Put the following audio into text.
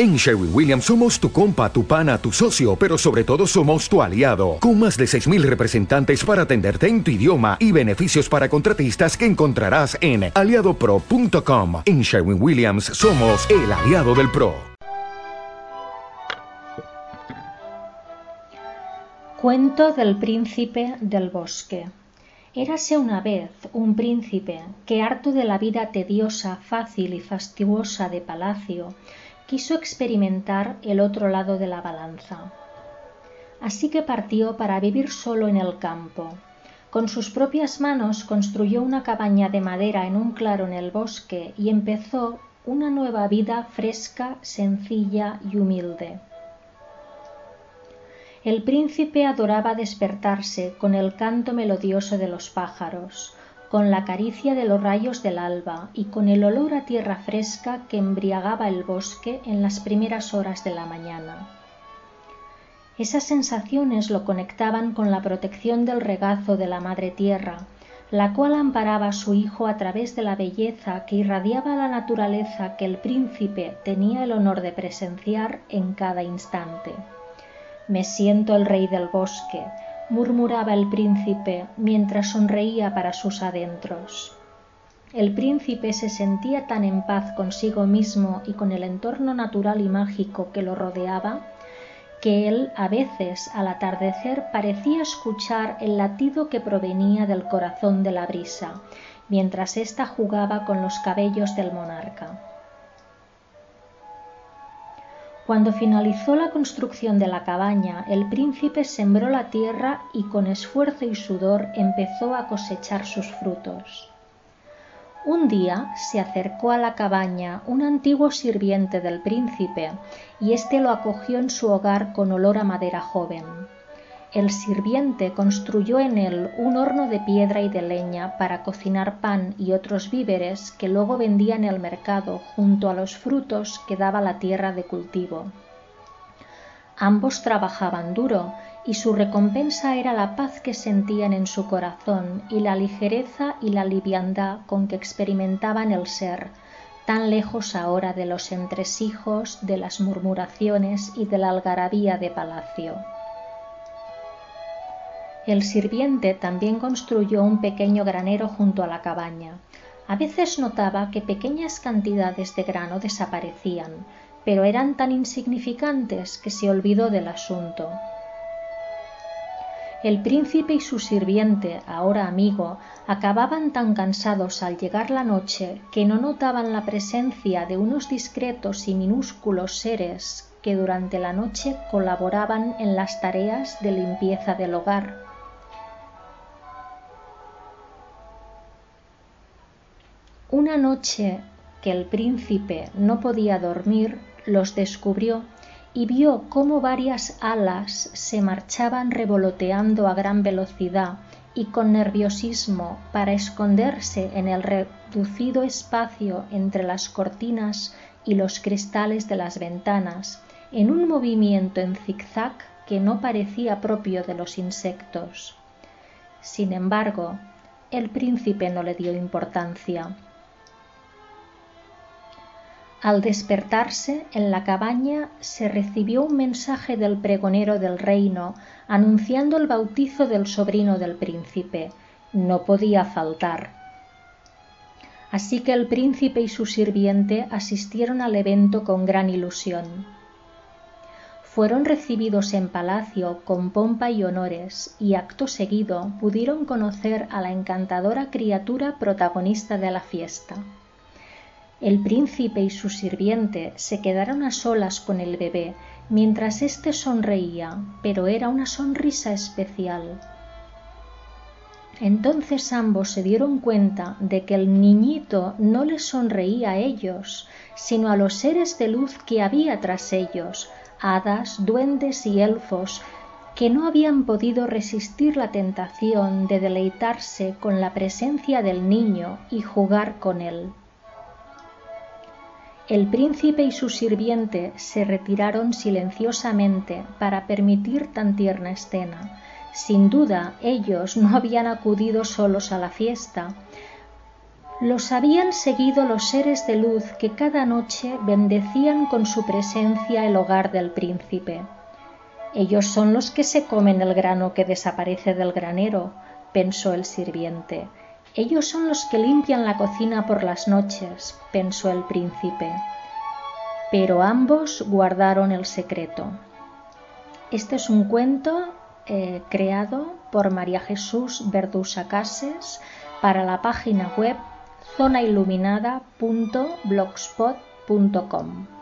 En Sherwin Williams somos tu compa, tu pana, tu socio, pero sobre todo somos tu aliado, con más de 6.000 representantes para atenderte en tu idioma y beneficios para contratistas que encontrarás en aliadopro.com. En Sherwin Williams somos el aliado del PRO. Cuento del príncipe del bosque. Érase una vez un príncipe que, harto de la vida tediosa, fácil y fastuosa de palacio, quiso experimentar el otro lado de la balanza. Así que partió para vivir solo en el campo. Con sus propias manos construyó una cabaña de madera en un claro en el bosque y empezó una nueva vida fresca, sencilla y humilde. El príncipe adoraba despertarse con el canto melodioso de los pájaros, con la caricia de los rayos del alba y con el olor a tierra fresca que embriagaba el bosque en las primeras horas de la mañana. Esas sensaciones lo conectaban con la protección del regazo de la madre tierra, la cual amparaba a su hijo a través de la belleza que irradiaba la naturaleza que el príncipe tenía el honor de presenciar en cada instante. Me siento el rey del bosque, murmuraba el príncipe mientras sonreía para sus adentros. El príncipe se sentía tan en paz consigo mismo y con el entorno natural y mágico que lo rodeaba, que él a veces al atardecer parecía escuchar el latido que provenía del corazón de la brisa, mientras ésta jugaba con los cabellos del monarca. Cuando finalizó la construcción de la cabaña, el príncipe sembró la tierra y con esfuerzo y sudor empezó a cosechar sus frutos. Un día se acercó a la cabaña un antiguo sirviente del príncipe y éste lo acogió en su hogar con olor a madera joven el sirviente construyó en él un horno de piedra y de leña para cocinar pan y otros víveres que luego vendía en el mercado junto a los frutos que daba la tierra de cultivo. Ambos trabajaban duro y su recompensa era la paz que sentían en su corazón y la ligereza y la liviandad con que experimentaban el ser, tan lejos ahora de los entresijos, de las murmuraciones y de la algarabía de palacio. El sirviente también construyó un pequeño granero junto a la cabaña. A veces notaba que pequeñas cantidades de grano desaparecían, pero eran tan insignificantes que se olvidó del asunto. El príncipe y su sirviente, ahora amigo, acababan tan cansados al llegar la noche que no notaban la presencia de unos discretos y minúsculos seres que durante la noche colaboraban en las tareas de limpieza del hogar. Una noche que el príncipe no podía dormir, los descubrió y vio cómo varias alas se marchaban revoloteando a gran velocidad y con nerviosismo para esconderse en el reducido espacio entre las cortinas y los cristales de las ventanas, en un movimiento en zigzag que no parecía propio de los insectos. Sin embargo, el príncipe no le dio importancia al despertarse en la cabaña se recibió un mensaje del pregonero del reino anunciando el bautizo del sobrino del príncipe. No podía faltar. Así que el príncipe y su sirviente asistieron al evento con gran ilusión. Fueron recibidos en palacio con pompa y honores y acto seguido pudieron conocer a la encantadora criatura protagonista de la fiesta. El príncipe y su sirviente se quedaron a solas con el bebé mientras éste sonreía, pero era una sonrisa especial. Entonces ambos se dieron cuenta de que el niñito no les sonreía a ellos, sino a los seres de luz que había tras ellos, hadas, duendes y elfos, que no habían podido resistir la tentación de deleitarse con la presencia del niño y jugar con él. El príncipe y su sirviente se retiraron silenciosamente para permitir tan tierna escena. Sin duda ellos no habían acudido solos a la fiesta, Los habían seguido los seres de luz que cada noche bendecían con su presencia el hogar del príncipe. Ellos son los que se comen el grano que desaparece del granero, pensó el sirviente. Ellos son los que limpian la cocina por las noches, pensó el príncipe. Pero ambos guardaron el secreto. Este es un cuento eh, creado por María Jesús Verdusa Cases para la página web zonailuminada.blogspot.com.